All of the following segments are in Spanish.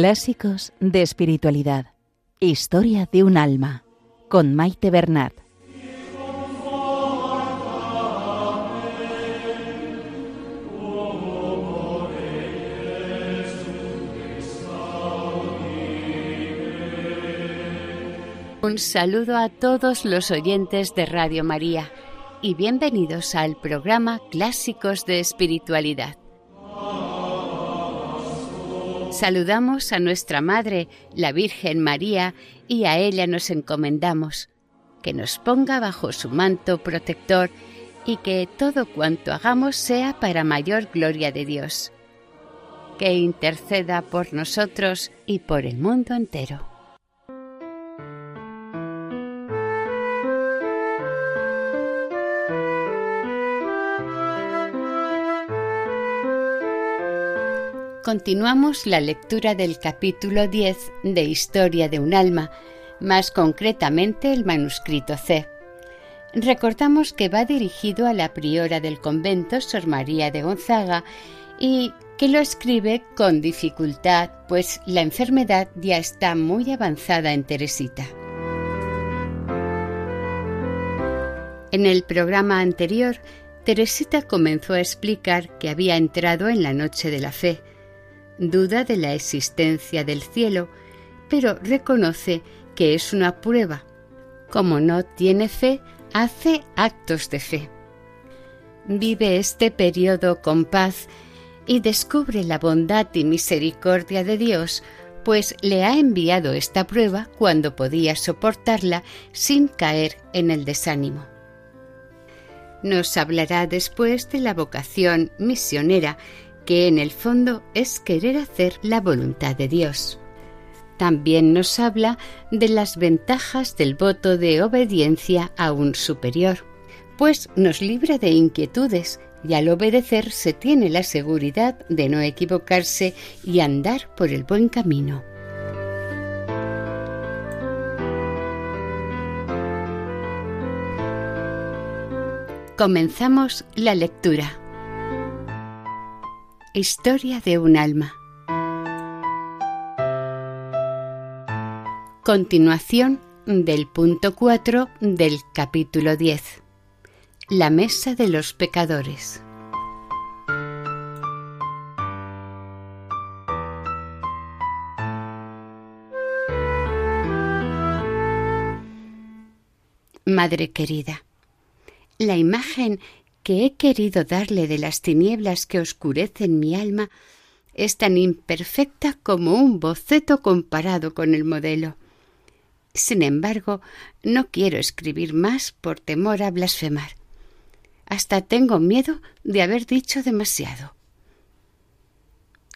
Clásicos de Espiritualidad. Historia de un alma. Con Maite Bernat. Un saludo a todos los oyentes de Radio María y bienvenidos al programa Clásicos de Espiritualidad. Saludamos a nuestra Madre, la Virgen María, y a ella nos encomendamos, que nos ponga bajo su manto protector y que todo cuanto hagamos sea para mayor gloria de Dios. Que interceda por nosotros y por el mundo entero. Continuamos la lectura del capítulo 10 de Historia de un alma, más concretamente el manuscrito C. Recordamos que va dirigido a la priora del convento Sor María de Gonzaga y que lo escribe con dificultad, pues la enfermedad ya está muy avanzada en Teresita. En el programa anterior, Teresita comenzó a explicar que había entrado en la noche de la fe, duda de la existencia del cielo, pero reconoce que es una prueba. Como no tiene fe, hace actos de fe. Vive este periodo con paz y descubre la bondad y misericordia de Dios, pues le ha enviado esta prueba cuando podía soportarla sin caer en el desánimo. Nos hablará después de la vocación misionera que en el fondo es querer hacer la voluntad de Dios. También nos habla de las ventajas del voto de obediencia a un superior, pues nos libra de inquietudes y al obedecer se tiene la seguridad de no equivocarse y andar por el buen camino. Comenzamos la lectura. Historia de un alma. Continuación del punto 4 del capítulo 10. La mesa de los pecadores. Madre querida, la imagen que he querido darle de las tinieblas que oscurecen mi alma es tan imperfecta como un boceto comparado con el modelo. Sin embargo, no quiero escribir más por temor a blasfemar. Hasta tengo miedo de haber dicho demasiado.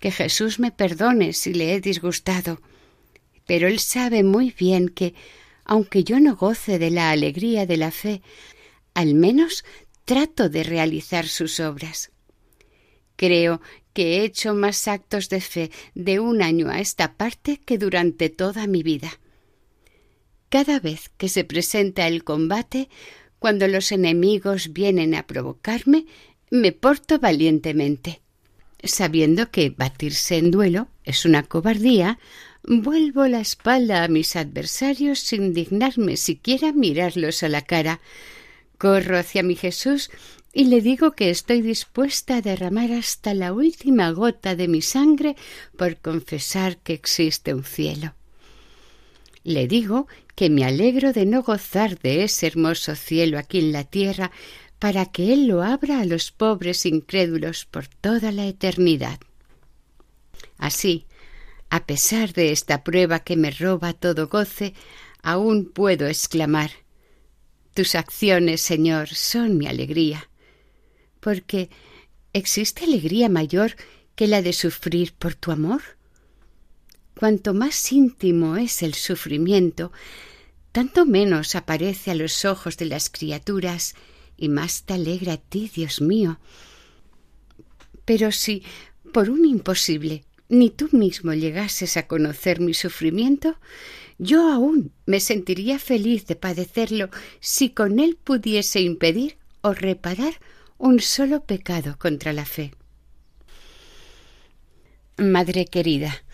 Que Jesús me perdone si le he disgustado, pero él sabe muy bien que, aunque yo no goce de la alegría de la fe, al menos trato de realizar sus obras. Creo que he hecho más actos de fe de un año a esta parte que durante toda mi vida. Cada vez que se presenta el combate, cuando los enemigos vienen a provocarme, me porto valientemente. Sabiendo que batirse en duelo es una cobardía, vuelvo la espalda a mis adversarios sin dignarme siquiera mirarlos a la cara, Corro hacia mi Jesús y le digo que estoy dispuesta a derramar hasta la última gota de mi sangre por confesar que existe un cielo. Le digo que me alegro de no gozar de ese hermoso cielo aquí en la tierra para que Él lo abra a los pobres incrédulos por toda la eternidad. Así, a pesar de esta prueba que me roba todo goce, aún puedo exclamar tus acciones, Señor, son mi alegría, porque ¿existe alegría mayor que la de sufrir por tu amor? Cuanto más íntimo es el sufrimiento, tanto menos aparece a los ojos de las criaturas y más te alegra a ti, Dios mío. Pero si, por un imposible, ni tú mismo llegases a conocer mi sufrimiento, yo aún me sentiría feliz de padecerlo si con él pudiese impedir o reparar un solo pecado contra la fe. Madre querida,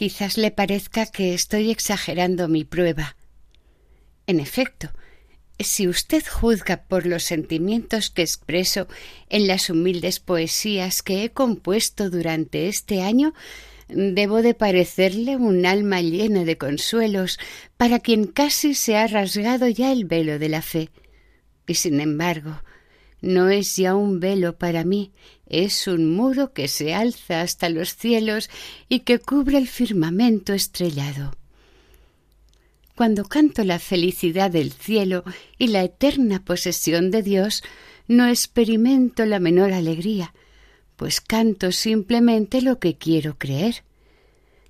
Quizás le parezca que estoy exagerando mi prueba. En efecto, si usted juzga por los sentimientos que expreso en las humildes poesías que he compuesto durante este año, debo de parecerle un alma llena de consuelos para quien casi se ha rasgado ya el velo de la fe. Y sin embargo, no es ya un velo para mí, es un muro que se alza hasta los cielos y que cubre el firmamento estrellado. Cuando canto la felicidad del cielo y la eterna posesión de Dios, no experimento la menor alegría, pues canto simplemente lo que quiero creer.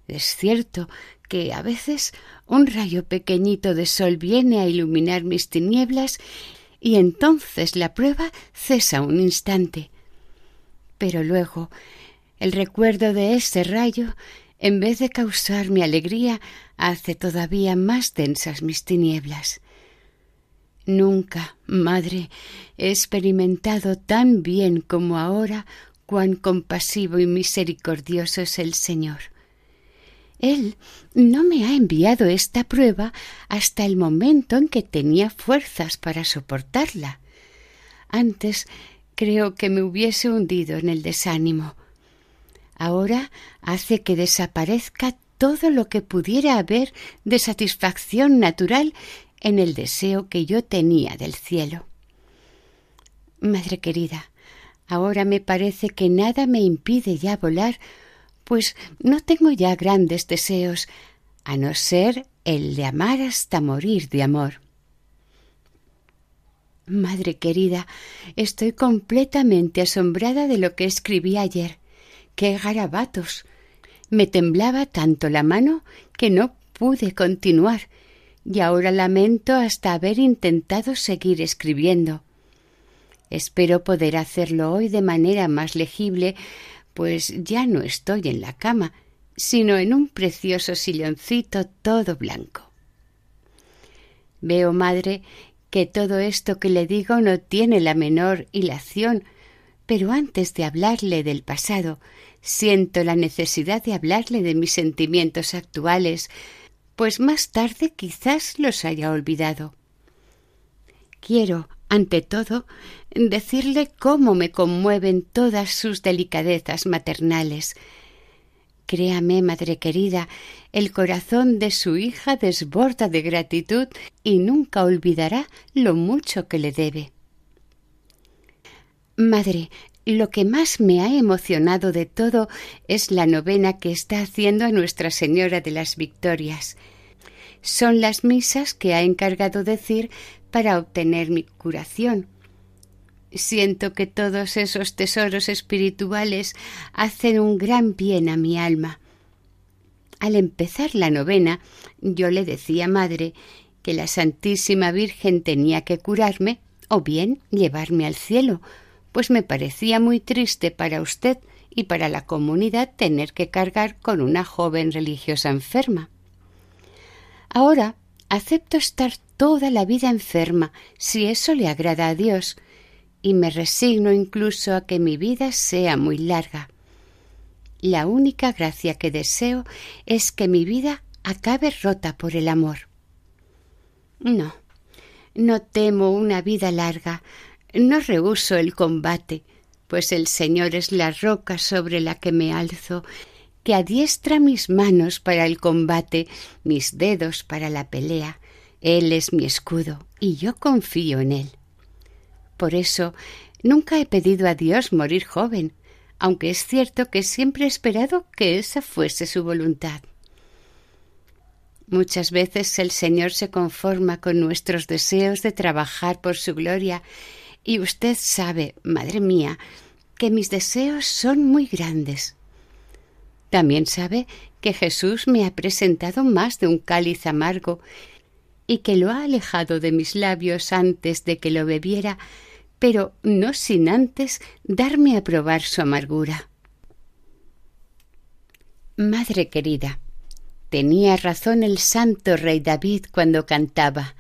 Es cierto que a veces un rayo pequeñito de sol viene a iluminar mis tinieblas y entonces la prueba cesa un instante. Pero luego el recuerdo de ese rayo, en vez de causarme alegría, hace todavía más densas mis tinieblas. Nunca, madre, he experimentado tan bien como ahora cuán compasivo y misericordioso es el Señor. Él no me ha enviado esta prueba hasta el momento en que tenía fuerzas para soportarla. Antes creo que me hubiese hundido en el desánimo. Ahora hace que desaparezca todo lo que pudiera haber de satisfacción natural en el deseo que yo tenía del cielo. Madre querida, ahora me parece que nada me impide ya volar, pues no tengo ya grandes deseos, a no ser el de amar hasta morir de amor. Madre querida, estoy completamente asombrada de lo que escribí ayer. ¡Qué garabatos! Me temblaba tanto la mano que no pude continuar, y ahora lamento hasta haber intentado seguir escribiendo. Espero poder hacerlo hoy de manera más legible, pues ya no estoy en la cama, sino en un precioso silloncito todo blanco. Veo, madre, que todo esto que le digo no tiene la menor hilación, pero antes de hablarle del pasado, siento la necesidad de hablarle de mis sentimientos actuales, pues más tarde quizás los haya olvidado. Quiero, ante todo, decirle cómo me conmueven todas sus delicadezas maternales. Créame, madre querida, el corazón de su hija desborda de gratitud y nunca olvidará lo mucho que le debe. Madre, lo que más me ha emocionado de todo es la novena que está haciendo a Nuestra Señora de las Victorias. Son las misas que ha encargado decir para obtener mi curación. Siento que todos esos tesoros espirituales hacen un gran bien a mi alma. Al empezar la novena, yo le decía madre que la Santísima Virgen tenía que curarme o bien llevarme al cielo, pues me parecía muy triste para usted y para la comunidad tener que cargar con una joven religiosa enferma. Ahora acepto estar toda la vida enferma, si eso le agrada a Dios, y me resigno incluso a que mi vida sea muy larga. La única gracia que deseo es que mi vida acabe rota por el amor. No, no temo una vida larga, no rehuso el combate, pues el Señor es la roca sobre la que me alzo, que adiestra mis manos para el combate, mis dedos para la pelea. Él es mi escudo, y yo confío en Él. Por eso nunca he pedido a Dios morir joven, aunque es cierto que siempre he esperado que esa fuese su voluntad. Muchas veces el Señor se conforma con nuestros deseos de trabajar por su gloria y usted sabe, madre mía, que mis deseos son muy grandes. También sabe que Jesús me ha presentado más de un cáliz amargo y que lo ha alejado de mis labios antes de que lo bebiera, pero no sin antes darme a probar su amargura. Madre querida, tenía razón el santo rey David cuando cantaba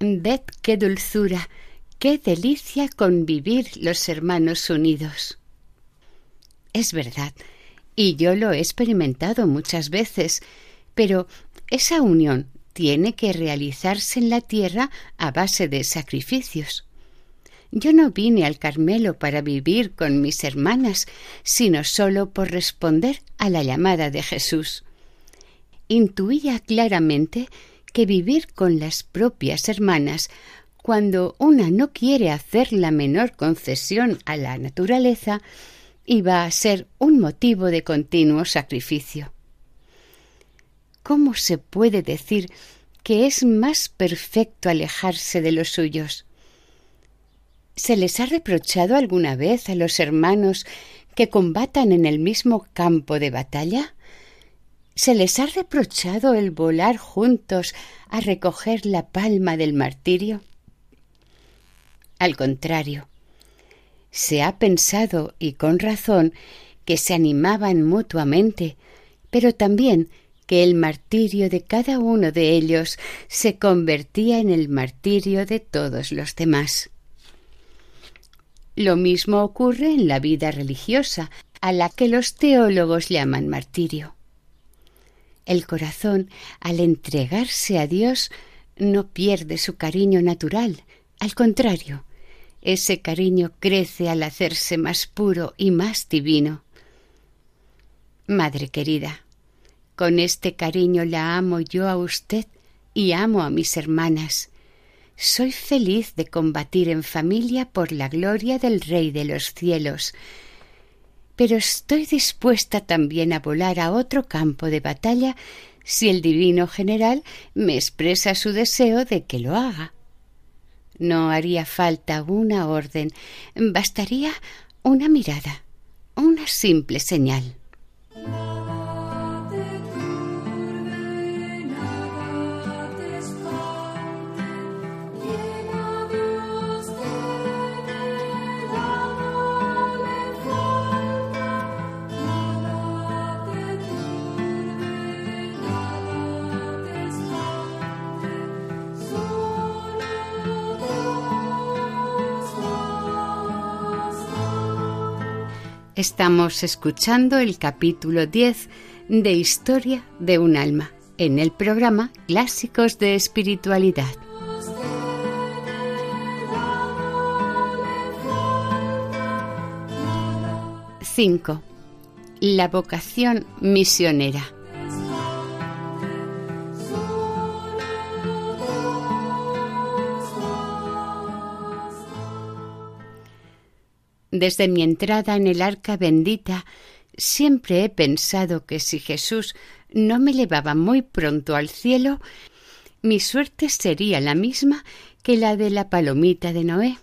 Ved qué dulzura Qué delicia convivir los hermanos unidos. Es verdad, Y yo lo he experimentado muchas veces, pero esa unión tiene que realizarse en la tierra a base de sacrificios. Yo no vine al Carmelo para vivir con mis hermanas, sino solo por responder a la llamada de Jesús. Intuía claramente que vivir con las propias hermanas, cuando una no quiere hacer la menor concesión a la naturaleza, iba a ser un motivo de continuo sacrificio. ¿Cómo se puede decir que es más perfecto alejarse de los suyos? ¿Se les ha reprochado alguna vez a los hermanos que combatan en el mismo campo de batalla? ¿Se les ha reprochado el volar juntos a recoger la palma del martirio? Al contrario, se ha pensado, y con razón, que se animaban mutuamente, pero también que el martirio de cada uno de ellos se convertía en el martirio de todos los demás. Lo mismo ocurre en la vida religiosa, a la que los teólogos llaman martirio. El corazón, al entregarse a Dios, no pierde su cariño natural, al contrario, ese cariño crece al hacerse más puro y más divino. Madre querida, con este cariño la amo yo a usted y amo a mis hermanas. Soy feliz de combatir en familia por la gloria del Rey de los cielos, pero estoy dispuesta también a volar a otro campo de batalla si el Divino General me expresa su deseo de que lo haga. No haría falta una orden, bastaría una mirada, una simple señal. Estamos escuchando el capítulo 10 de Historia de un alma en el programa Clásicos de Espiritualidad. 5. La vocación misionera. Desde mi entrada en el arca bendita, siempre he pensado que si Jesús no me llevaba muy pronto al cielo, mi suerte sería la misma que la de la palomita de Noé,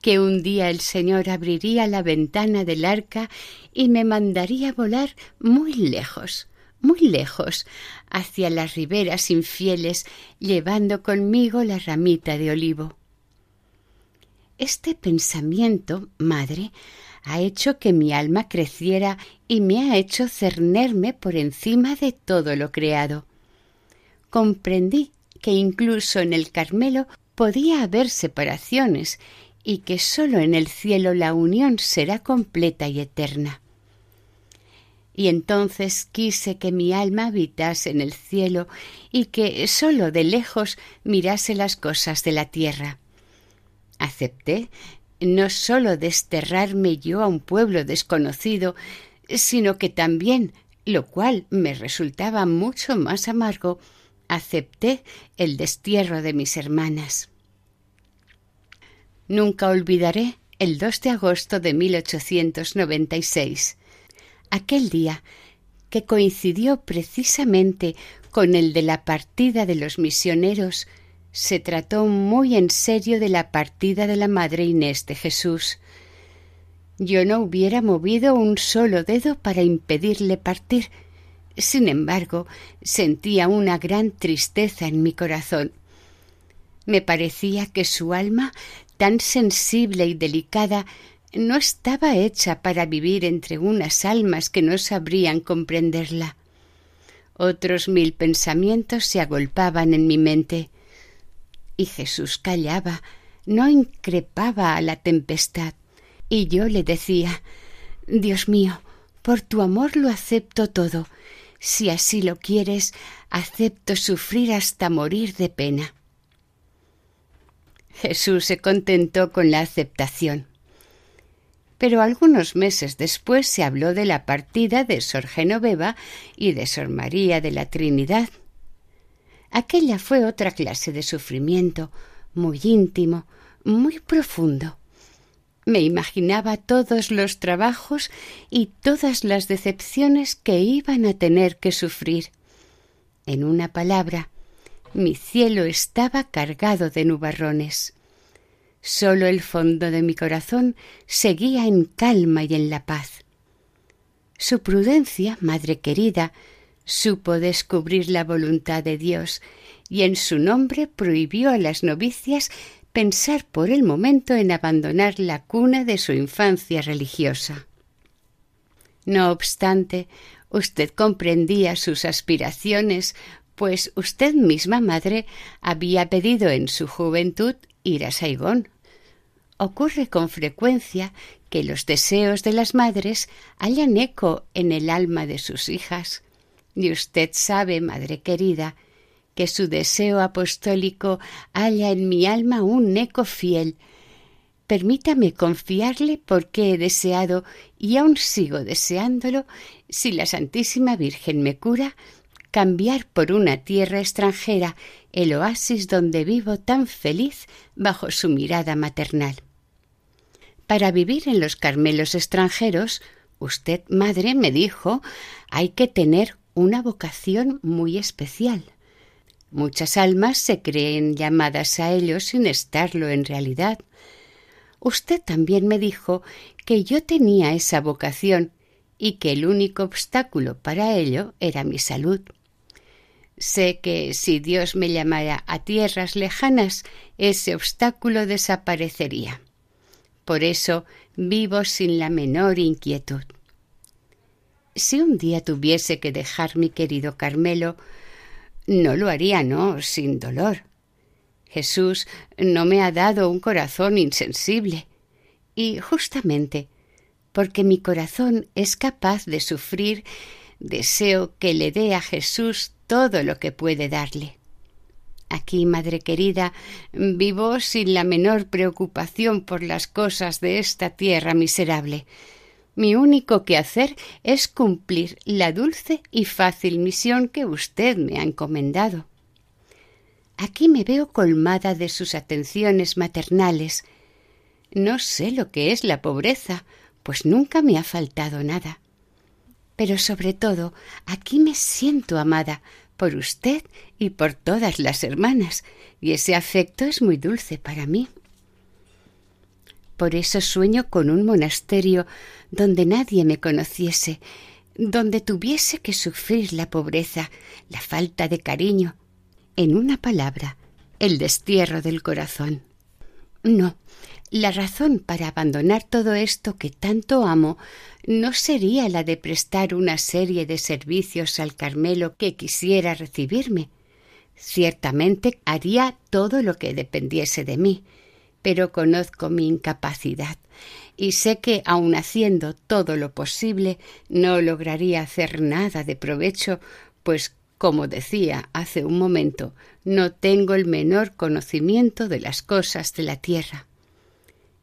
que un día el Señor abriría la ventana del arca y me mandaría volar muy lejos, muy lejos, hacia las riberas infieles, llevando conmigo la ramita de olivo. Este pensamiento, madre, ha hecho que mi alma creciera y me ha hecho cernerme por encima de todo lo creado. Comprendí que incluso en el Carmelo podía haber separaciones y que sólo en el cielo la unión será completa y eterna. Y entonces quise que mi alma habitase en el cielo y que sólo de lejos mirase las cosas de la tierra. Acepté no sólo desterrarme yo a un pueblo desconocido, sino que también, lo cual me resultaba mucho más amargo, acepté el destierro de mis hermanas. Nunca olvidaré el 2 de agosto de 1896, aquel día que coincidió precisamente con el de la partida de los misioneros se trató muy en serio de la partida de la Madre Inés de Jesús. Yo no hubiera movido un solo dedo para impedirle partir. Sin embargo, sentía una gran tristeza en mi corazón. Me parecía que su alma, tan sensible y delicada, no estaba hecha para vivir entre unas almas que no sabrían comprenderla. Otros mil pensamientos se agolpaban en mi mente. Y Jesús callaba, no increpaba a la tempestad. Y yo le decía Dios mío, Por tu amor lo acepto todo. Si así lo quieres, acepto sufrir hasta morir de pena. Jesús se contentó con la aceptación. Pero algunos meses después se habló de la partida de Sor Genoveva y de Sor María de la Trinidad. Aquella fue otra clase de sufrimiento, muy íntimo, muy profundo. Me imaginaba todos los trabajos y todas las decepciones que iban a tener que sufrir. En una palabra, mi cielo estaba cargado de nubarrones. Solo el fondo de mi corazón seguía en calma y en la paz. Su prudencia, madre querida, supo descubrir la voluntad de Dios y en su nombre prohibió a las novicias pensar por el momento en abandonar la cuna de su infancia religiosa. No obstante, usted comprendía sus aspiraciones, pues usted misma, madre, había pedido en su juventud ir a Saigón. Ocurre con frecuencia que los deseos de las madres hallan eco en el alma de sus hijas. Y usted sabe, madre querida, que su deseo apostólico halla en mi alma un eco fiel. Permítame confiarle porque he deseado y aún sigo deseándolo, si la Santísima Virgen me cura, cambiar por una tierra extranjera el oasis donde vivo tan feliz bajo su mirada maternal. Para vivir en los Carmelos extranjeros, usted, madre, me dijo, hay que tener una vocación muy especial. Muchas almas se creen llamadas a ello sin estarlo en realidad. Usted también me dijo que yo tenía esa vocación y que el único obstáculo para ello era mi salud. Sé que si Dios me llamara a tierras lejanas, ese obstáculo desaparecería. Por eso vivo sin la menor inquietud. Si un día tuviese que dejar mi querido Carmelo, no lo haría, no, sin dolor. Jesús no me ha dado un corazón insensible. Y justamente porque mi corazón es capaz de sufrir, deseo que le dé a Jesús todo lo que puede darle. Aquí, madre querida, vivo sin la menor preocupación por las cosas de esta tierra miserable. Mi único quehacer es cumplir la dulce y fácil misión que usted me ha encomendado. Aquí me veo colmada de sus atenciones maternales. No sé lo que es la pobreza, pues nunca me ha faltado nada. Pero sobre todo aquí me siento amada por usted y por todas las hermanas, y ese afecto es muy dulce para mí. Por eso sueño con un monasterio donde nadie me conociese, donde tuviese que sufrir la pobreza, la falta de cariño, en una palabra, el destierro del corazón. No, la razón para abandonar todo esto que tanto amo no sería la de prestar una serie de servicios al Carmelo que quisiera recibirme. Ciertamente haría todo lo que dependiese de mí, pero conozco mi incapacidad y sé que, aun haciendo todo lo posible, no lograría hacer nada de provecho, pues, como decía hace un momento, no tengo el menor conocimiento de las cosas de la tierra.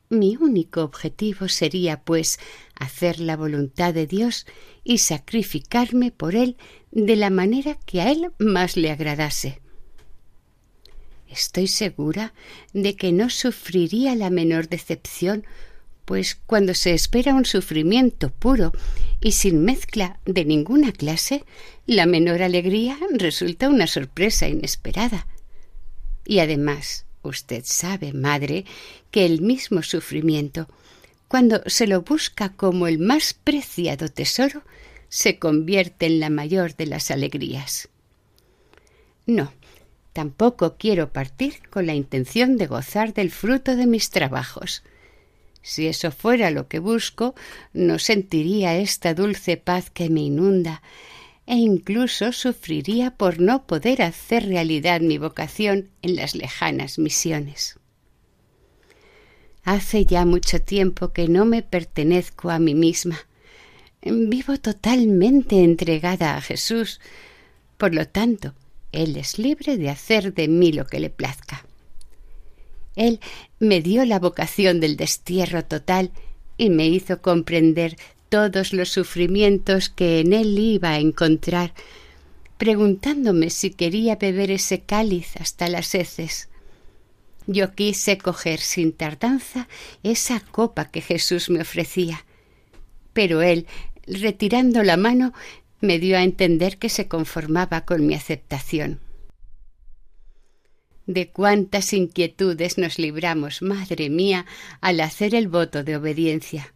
Mi único objetivo sería, pues, hacer la voluntad de Dios y sacrificarme por Él de la manera que a Él más le agradase. Estoy segura de que no sufriría la menor decepción, pues cuando se espera un sufrimiento puro y sin mezcla de ninguna clase, la menor alegría resulta una sorpresa inesperada. Y además, usted sabe, madre, que el mismo sufrimiento, cuando se lo busca como el más preciado tesoro, se convierte en la mayor de las alegrías. No, Tampoco quiero partir con la intención de gozar del fruto de mis trabajos. Si eso fuera lo que busco, no sentiría esta dulce paz que me inunda, e incluso sufriría por no poder hacer realidad mi vocación en las lejanas misiones. Hace ya mucho tiempo que no me pertenezco a mí misma. Vivo totalmente entregada a Jesús. Por lo tanto, Él es libre de hacer de mí lo que le plazca. Él me dio la vocación del destierro total y me hizo comprender todos los sufrimientos que en él iba a encontrar, preguntándome si quería beber ese cáliz hasta las heces. Yo quise coger sin tardanza esa copa que Jesús me ofrecía, pero él, retirando la mano, me dio a entender que se conformaba con mi aceptación. De cuántas inquietudes nos libramos, madre mía, al hacer el voto de obediencia.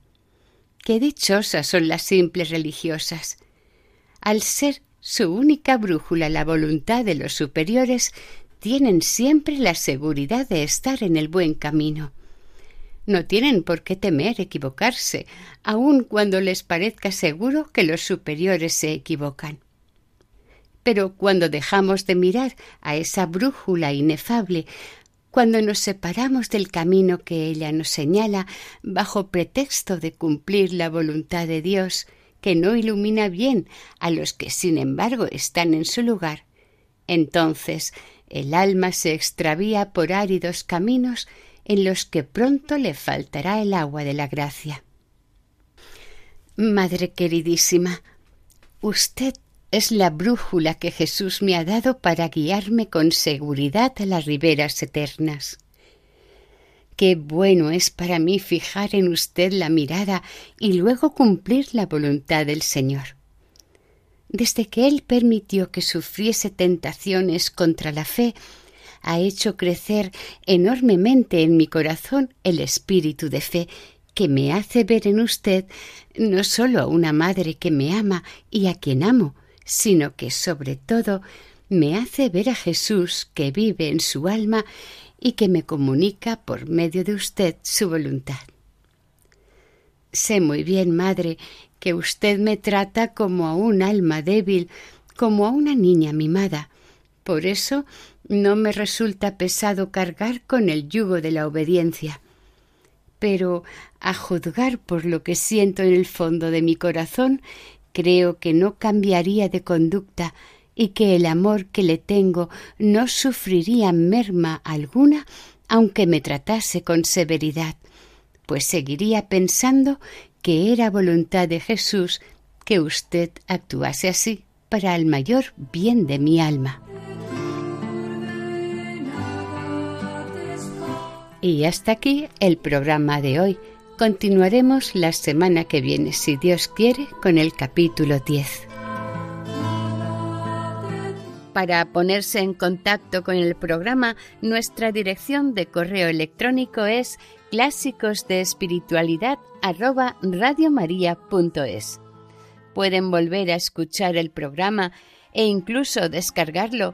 Qué dichosas son las simples religiosas. Al ser su única brújula la voluntad de los superiores, tienen siempre la seguridad de estar en el buen camino. No tienen por qué temer equivocarse, aun cuando les parezca seguro que los superiores se equivocan. Pero cuando dejamos de mirar a esa brújula inefable, cuando nos separamos del camino que ella nos señala bajo pretexto de cumplir la voluntad de Dios, que no ilumina bien a los que sin embargo están en su lugar, entonces el alma se extravía por áridos caminos en los que pronto le faltará el agua de la gracia. Madre queridísima, usted es la brújula que Jesús me ha dado para guiarme con seguridad a las riberas eternas. Qué bueno es para mí fijar en usted la mirada y luego cumplir la voluntad del Señor. Desde que Él permitió que sufriese tentaciones contra la fe, ha hecho crecer enormemente en mi corazón el espíritu de fe que me hace ver en usted no sólo a una madre que me ama y a quien amo, sino que sobre todo me hace ver a Jesús que vive en su alma y que me comunica por medio de usted su voluntad. Sé muy bien, madre, que usted me trata como a un alma débil, como a una niña mimada. Por eso no me resulta pesado cargar con el yugo de la obediencia. Pero, a juzgar por lo que siento en el fondo de mi corazón, Creo que no cambiaría de conducta y que el amor que le tengo no sufriría merma alguna aunque me tratase con severidad, pues seguiría pensando que era voluntad de Jesús que usted actuase así para el mayor bien de mi alma. Y hasta aquí el programa de hoy Continuaremos la semana que viene, si Dios quiere, con el capítulo 10. Para ponerse en contacto con el programa, nuestra dirección de correo electrónico es clásicos Pueden volver a escuchar el programa e incluso descargarlo